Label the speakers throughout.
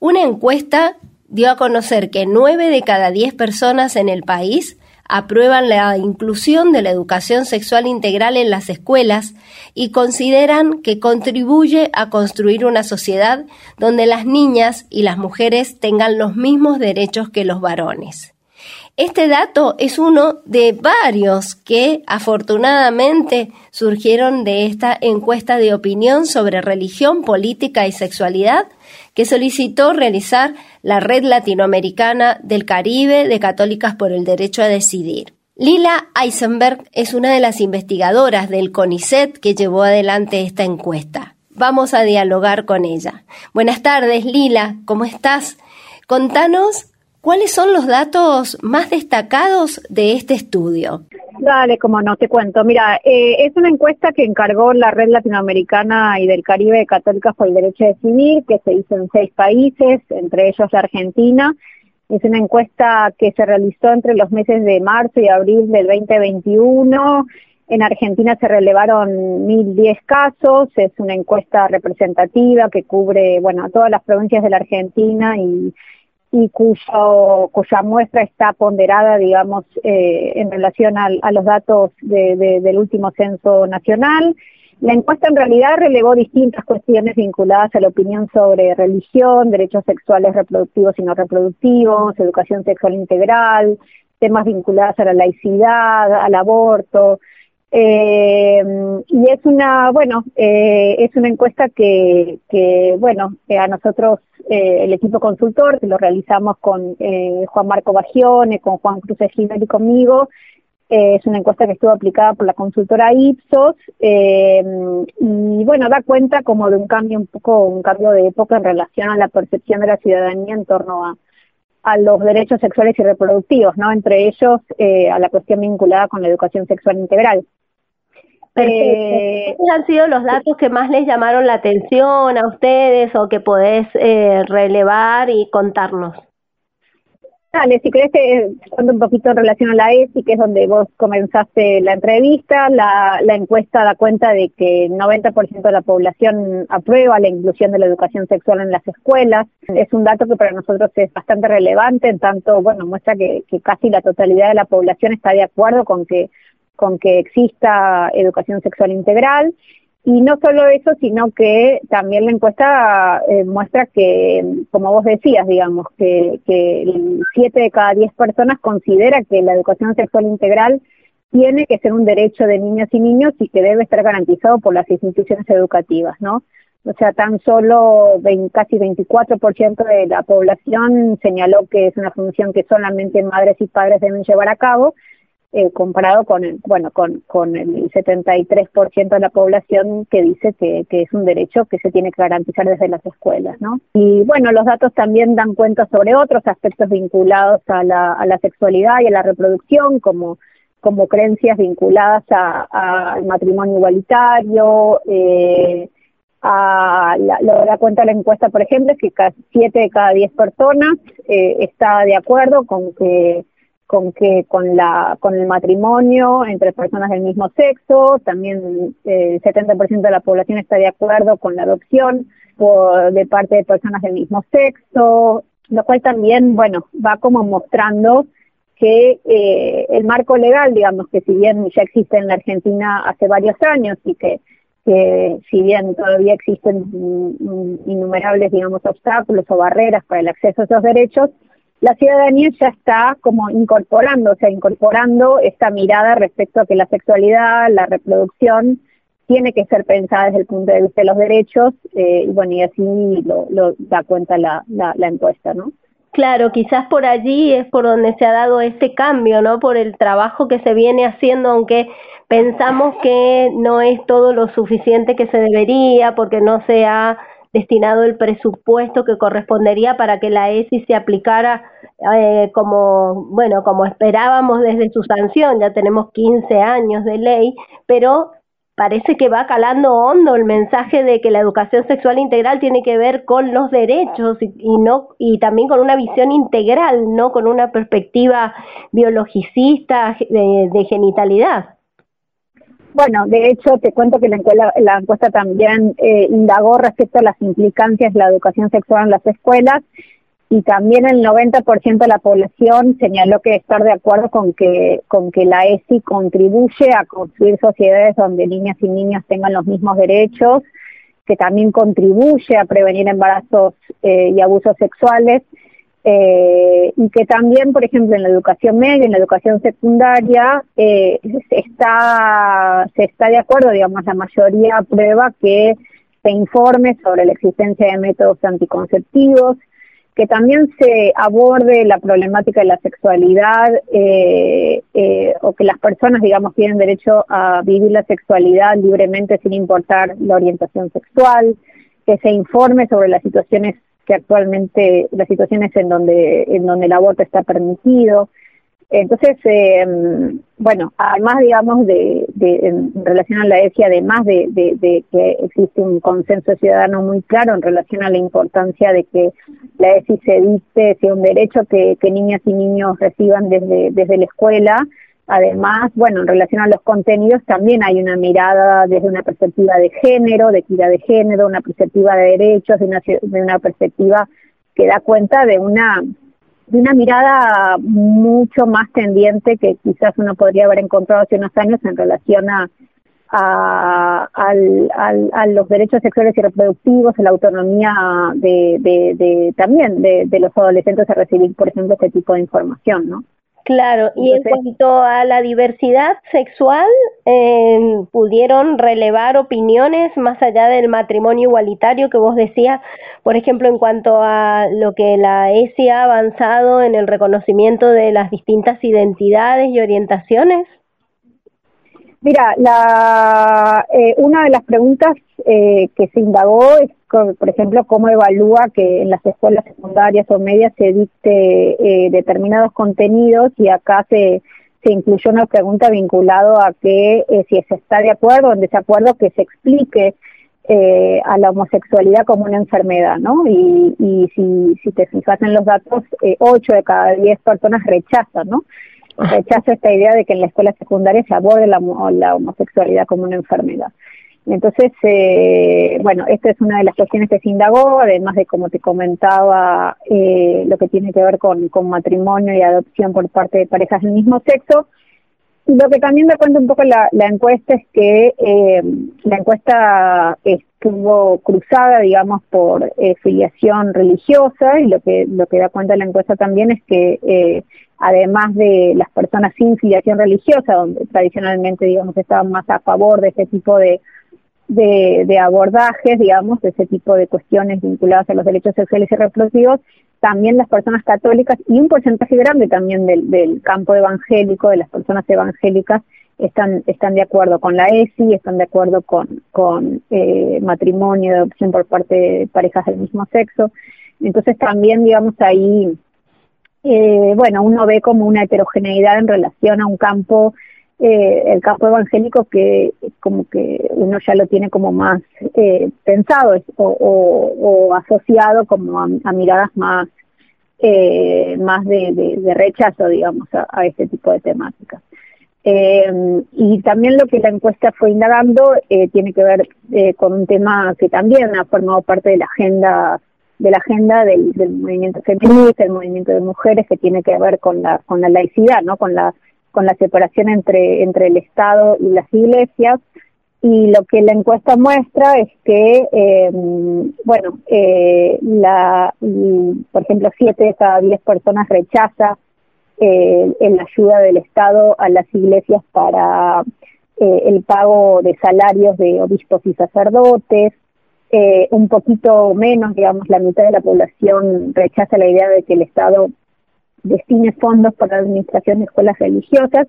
Speaker 1: Una encuesta dio a conocer que 9 de cada 10 personas en el país aprueban la inclusión de la educación sexual integral en las escuelas y consideran que contribuye a construir una sociedad donde las niñas y las mujeres tengan los mismos derechos que los varones. Este dato es uno de varios que afortunadamente surgieron de esta encuesta de opinión sobre religión, política y sexualidad que solicitó realizar la Red Latinoamericana del Caribe de Católicas por el Derecho a Decidir. Lila Eisenberg es una de las investigadoras del CONICET que llevó adelante esta encuesta. Vamos a dialogar con ella. Buenas tardes, Lila, ¿cómo estás? Contanos cuáles son los datos más destacados de este estudio.
Speaker 2: Dale, como no, te cuento. Mira, eh, es una encuesta que encargó la Red Latinoamericana y del Caribe de Católicas por el Derecho a Decidir, que se hizo en seis países, entre ellos la Argentina. Es una encuesta que se realizó entre los meses de marzo y abril del 2021. En Argentina se relevaron 1.010 casos. Es una encuesta representativa que cubre, bueno, todas las provincias de la Argentina y y cuyo, cuya muestra está ponderada, digamos, eh, en relación a los datos del último censo nacional. La encuesta en realidad relevó distintas cuestiones vinculadas a la opinión sobre religión, derechos sexuales reproductivos y no reproductivos, educación sexual integral, temas vinculados a la laicidad, al aborto, eh, y es una, bueno, eh, es una encuesta que, que bueno, eh, a nosotros, eh, el equipo consultor, que lo realizamos con eh, Juan Marco Bagione, con Juan Cruz Gimel y conmigo, es una encuesta que estuvo aplicada por la consultora Ipsos, y bueno, da cuenta como de un cambio, un poco, un cambio de época en relación a la percepción de la ciudadanía en torno a, a los derechos sexuales y reproductivos, ¿no? Entre ellos eh, a la cuestión vinculada con la educación sexual integral.
Speaker 1: Eh, ¿Cuáles han sido los datos que más les llamaron la atención a ustedes o que podés eh, relevar y contarnos?
Speaker 2: Dale, si querés te cuento un poquito en relación a la ESI, que es donde vos comenzaste la entrevista. La, la encuesta da cuenta de que el 90% de la población aprueba la inclusión de la educación sexual en las escuelas. Es un dato que para nosotros es bastante relevante, en tanto, bueno, muestra que, que casi la totalidad de la población está de acuerdo con que con que exista educación sexual integral y no solo eso, sino que también la encuesta eh, muestra que, como vos decías, digamos, que, que 7 de cada 10 personas considera que la educación sexual integral tiene que ser un derecho de niñas y niños y que debe estar garantizado por las instituciones educativas, ¿no? O sea, tan solo 20, casi 24% de la población señaló que es una función que solamente madres y padres deben llevar a cabo eh, comparado con el, bueno, con, con el 73% de la población que dice que, que es un derecho que se tiene que garantizar desde las escuelas, ¿no? Y bueno, los datos también dan cuenta sobre otros aspectos vinculados a la, a la sexualidad y a la reproducción, como como creencias vinculadas al matrimonio igualitario, eh, a la, lo da cuenta la encuesta, por ejemplo, es que casi 7 de cada 10 personas eh, está de acuerdo con que con que con la con el matrimonio entre personas del mismo sexo, también eh, el 70% de la población está de acuerdo con la adopción por, de parte de personas del mismo sexo, lo cual también, bueno, va como mostrando que eh, el marco legal, digamos, que si bien ya existe en la Argentina hace varios años y que, que si bien todavía existen innumerables, digamos, obstáculos o barreras para el acceso a esos derechos, la ciudadanía ya está como incorporando, o sea, incorporando esta mirada respecto a que la sexualidad, la reproducción, tiene que ser pensada desde el punto de vista de los derechos, eh, y bueno, y así lo, lo da cuenta la, la, la encuesta, ¿no?
Speaker 1: Claro, quizás por allí es por donde se ha dado este cambio, ¿no? Por el trabajo que se viene haciendo, aunque pensamos que no es todo lo suficiente que se debería, porque no se ha destinado el presupuesto que correspondería para que la ESI se aplicara eh, como, bueno, como esperábamos desde su sanción, ya tenemos 15 años de ley, pero parece que va calando hondo el mensaje de que la educación sexual integral tiene que ver con los derechos y, no y también con una visión integral, no con una perspectiva biologicista de, de genitalidad.
Speaker 2: Bueno, de hecho, te cuento que la, encuesta, la encuesta también eh, indagó respecto a las implicancias de la educación sexual en las escuelas y también el 90% de la población señaló que estar de acuerdo con que, con que la ESI contribuye a construir sociedades donde niñas y niños tengan los mismos derechos, que también contribuye a prevenir embarazos eh, y abusos sexuales eh, y que también, por ejemplo, en la educación media, en la educación secundaria, eh, se, está, se está de acuerdo, digamos, la mayoría aprueba que se informe sobre la existencia de métodos anticonceptivos, que también se aborde la problemática de la sexualidad eh, eh, o que las personas, digamos, tienen derecho a vivir la sexualidad libremente sin importar la orientación sexual, que se informe sobre las situaciones actualmente las situaciones en donde en donde el aborto está permitido. Entonces, eh, bueno, además, digamos, de, de, en relación a la ESI, además de, de, que existe un consenso ciudadano muy claro en relación a la importancia de que la ESI se dicte, sea un derecho que, que niñas y niños reciban desde, desde la escuela, Además, bueno, en relación a los contenidos también hay una mirada desde una perspectiva de género, de equidad de género, una perspectiva de derechos, de una, de una perspectiva que da cuenta de una de una mirada mucho más tendiente que quizás uno podría haber encontrado hace unos años en relación a, a, a los derechos sexuales y reproductivos, a la autonomía de, de, de también de, de los adolescentes a recibir, por ejemplo, este tipo de información, ¿no?
Speaker 1: Claro, y en cuanto a la diversidad sexual, eh, ¿pudieron relevar opiniones más allá del matrimonio igualitario que vos decías? Por ejemplo, en cuanto a lo que la ESI ha avanzado en el reconocimiento de las distintas identidades y orientaciones.
Speaker 2: Mira, la, eh, una de las preguntas eh, que se indagó es, por ejemplo, cómo evalúa que en las escuelas secundarias o medias se dicte eh, determinados contenidos y acá se, se incluyó una pregunta vinculado a que si se está de acuerdo o en desacuerdo que se explique a la homosexualidad como una enfermedad, ¿no? Y, y si, si te fijas en los datos, eh, 8 de cada 10 personas rechazan, ¿no? rechazo esta idea de que en la escuela secundaria se aborde la, la homosexualidad como una enfermedad. Entonces, eh, bueno, esta es una de las cuestiones que se indagó, además de, como te comentaba, eh, lo que tiene que ver con, con matrimonio y adopción por parte de parejas del mismo sexo. Lo que también me cuenta un poco la, la encuesta es que eh, la encuesta estuvo cruzada, digamos, por eh, filiación religiosa y lo que lo que da cuenta la encuesta también es que eh, además de las personas sin filiación religiosa, donde tradicionalmente, digamos, estaban más a favor de ese tipo de, de, de, abordajes, digamos, de ese tipo de cuestiones vinculadas a los derechos sexuales y reproductivos, también las personas católicas y un porcentaje grande también del, del campo evangélico, de las personas evangélicas, están, están de acuerdo con la ESI, están de acuerdo con, con eh, matrimonio, adopción por parte de parejas del mismo sexo. Entonces también, digamos, ahí eh, bueno, uno ve como una heterogeneidad en relación a un campo, eh, el campo evangélico que como que uno ya lo tiene como más eh, pensado o, asociado como a, miradas más eh, más de, de, rechazo, digamos, a, este tipo de temáticas. Eh, y también lo que la encuesta fue indagando eh, tiene que ver eh, con un tema que también ha formado parte de la agenda de la agenda del, del movimiento feminista, el movimiento de mujeres que tiene que ver con la con la laicidad, ¿no? Con la con la separación entre entre el Estado y las iglesias. Y lo que la encuesta muestra es que eh, bueno eh, la por ejemplo siete de cada diez personas rechaza eh, la ayuda del Estado a las iglesias para eh, el pago de salarios de obispos y sacerdotes. Eh, un poquito menos, digamos, la mitad de la población rechaza la idea de que el Estado destine fondos para la administración de escuelas religiosas.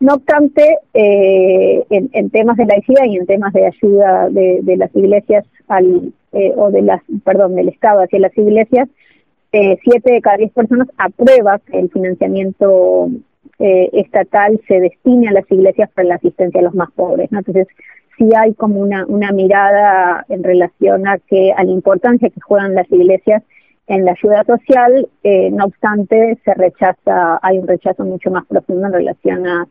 Speaker 2: No obstante, eh, en, temas de laicidad y en temas de ayuda de, de las iglesias al, eh, o de las, perdón, del Estado hacia las iglesias, eh, siete de cada diez personas aprueba que el financiamiento eh, estatal se destine a las iglesias para la asistencia a los más pobres. ¿no? Entonces, sí hay como una, una mirada en relación a que a la importancia que juegan las iglesias en la ayuda social, eh, no obstante se rechaza, hay un rechazo mucho más profundo en relación a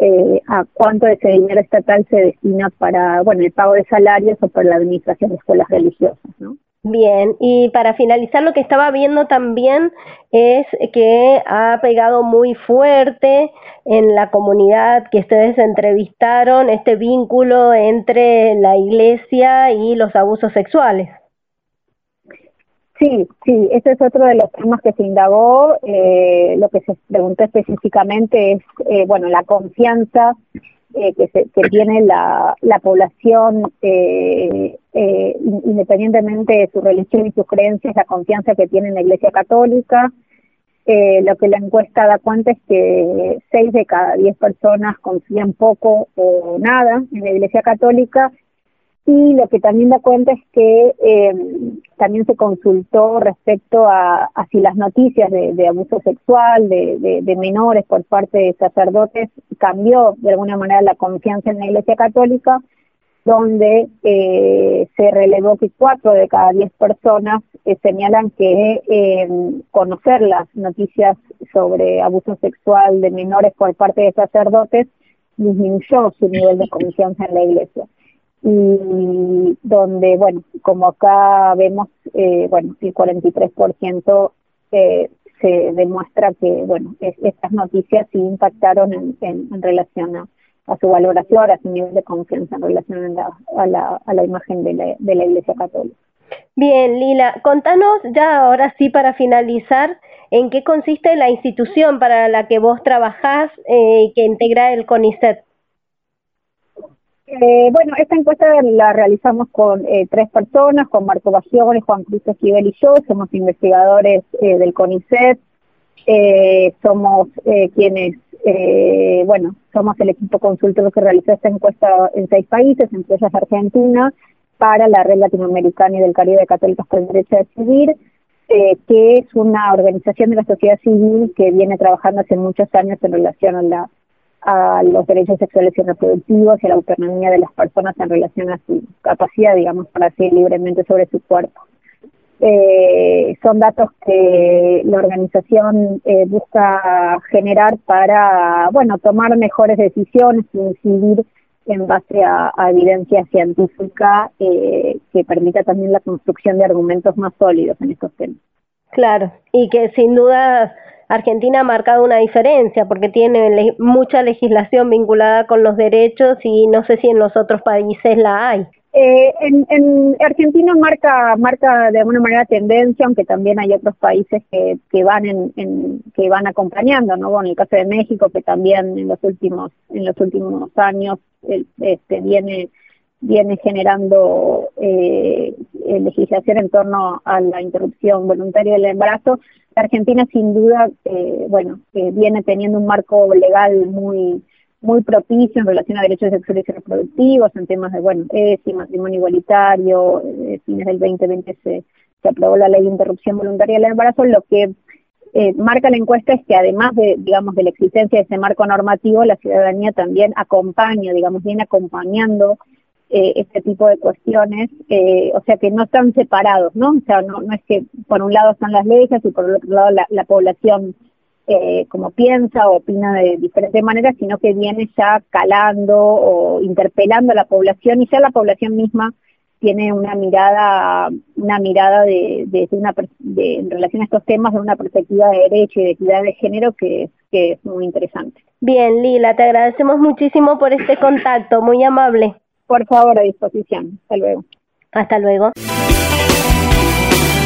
Speaker 2: eh, a cuánto de ese dinero estatal se destina para, bueno, el pago de salarios o para la administración de escuelas religiosas, ¿no?
Speaker 1: Bien, y para finalizar lo que estaba viendo también es que ha pegado muy fuerte en la comunidad que ustedes entrevistaron este vínculo entre la iglesia y los abusos sexuales.
Speaker 2: Sí, sí, ese es otro de los temas que se indagó. Eh, lo que se preguntó específicamente es, eh, bueno, la confianza eh, que, se, que tiene la, la población, eh, independientemente de su religión y sus creencias, la confianza que tiene en la Iglesia Católica. Lo que la encuesta da cuenta es que seis de cada diez personas confían poco o nada en la Iglesia Católica y lo que también da cuenta es que también se consultó respecto a, a si las noticias de, abuso sexual de, de, de, menores por parte de sacerdotes cambió de alguna manera la confianza en la Iglesia Católica, donde eh, se relevó que cuatro de cada diez personas eh, señalan que eh, conocer las noticias sobre abuso sexual de menores por parte de sacerdotes disminuyó su nivel de confianza en la Iglesia y donde, bueno, como acá vemos, eh, bueno, el 43% eh, se demuestra que, bueno, estas noticias sí impactaron en, en, relación a, a, su valoración, a su nivel de confianza en relación a la, a la, a la imagen de la, de la Iglesia Católica.
Speaker 1: Bien, Lila, contanos ya ahora sí para finalizar, ¿en qué consiste la institución para la que vos trabajás eh, que integra el CONICET?
Speaker 2: Eh, bueno, esta encuesta la realizamos con eh, tres personas, con Marco Bagione, Juan Cruz Esquivel y yo, somos investigadores eh, del CONICET, eh, somos eh, quienes, bueno, somos el equipo consultor que realizó esta encuesta en seis países, entre ellas Argentina, para la Red Latinoamericana y del Caribe de Católicos el Derecho a Decidir, que es una organización de la sociedad civil que viene trabajando hace muchos años en relación a la a los derechos sexuales y reproductivos y a la autonomía de las personas en relación a su capacidad, digamos, para decidir libremente sobre su cuerpo. Eh, son datos que la organización eh, busca generar para, bueno, tomar mejores decisiones y incidir en base a, a evidencia científica eh, que permita también la construcción de argumentos más sólidos en estos temas.
Speaker 1: Claro, y que sin duda Argentina ha marcado una diferencia porque tiene le mucha legislación vinculada con los derechos y no sé si en los otros países la hay.
Speaker 2: Eh, en, en, Argentina marca marca de alguna manera tendencia, aunque también hay otros países que, que van en, que van acompañando, ¿no? Bueno, el caso de México que también en los últimos en los últimos años el, este viene viene generando eh, legislación en torno a la interrupción voluntaria del embarazo. La Argentina, sin duda, eh, bueno, eh, viene teniendo un marco legal muy muy propicio en relación a derechos sexuales y reproductivos, en temas de, bueno, ESI, matrimonio igualitario, eh, fines del 2020 se, se aprobó la ley de interrupción voluntaria del embarazo, lo que eh, marca la encuesta es que además de, digamos, de la existencia de ese marco normativo, la ciudadanía también acompaña, digamos, viene acompañando eh, este tipo de cuestiones, eh, o sea que no están separados, ¿no? O sea, no, no es que por un lado están las leyes y por otro lado la, la población eh, como piensa o opina de diferentes maneras, sino que viene ya calando o interpelando a la población y ya la población misma tiene una mirada una mirada de, de, una de, en relación a estos temas de una perspectiva de derecho y de equidad de género que, que es muy interesante.
Speaker 1: Bien, Lila, te agradecemos muchísimo por este contacto, muy amable.
Speaker 2: Por favor, a disposición. Hasta luego.
Speaker 1: Hasta luego.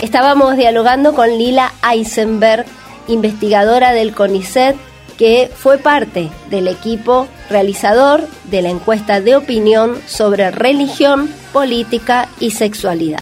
Speaker 1: Estábamos dialogando con Lila Eisenberg, investigadora del CONICET, que fue parte del equipo realizador de la encuesta de opinión sobre religión, política y sexualidad.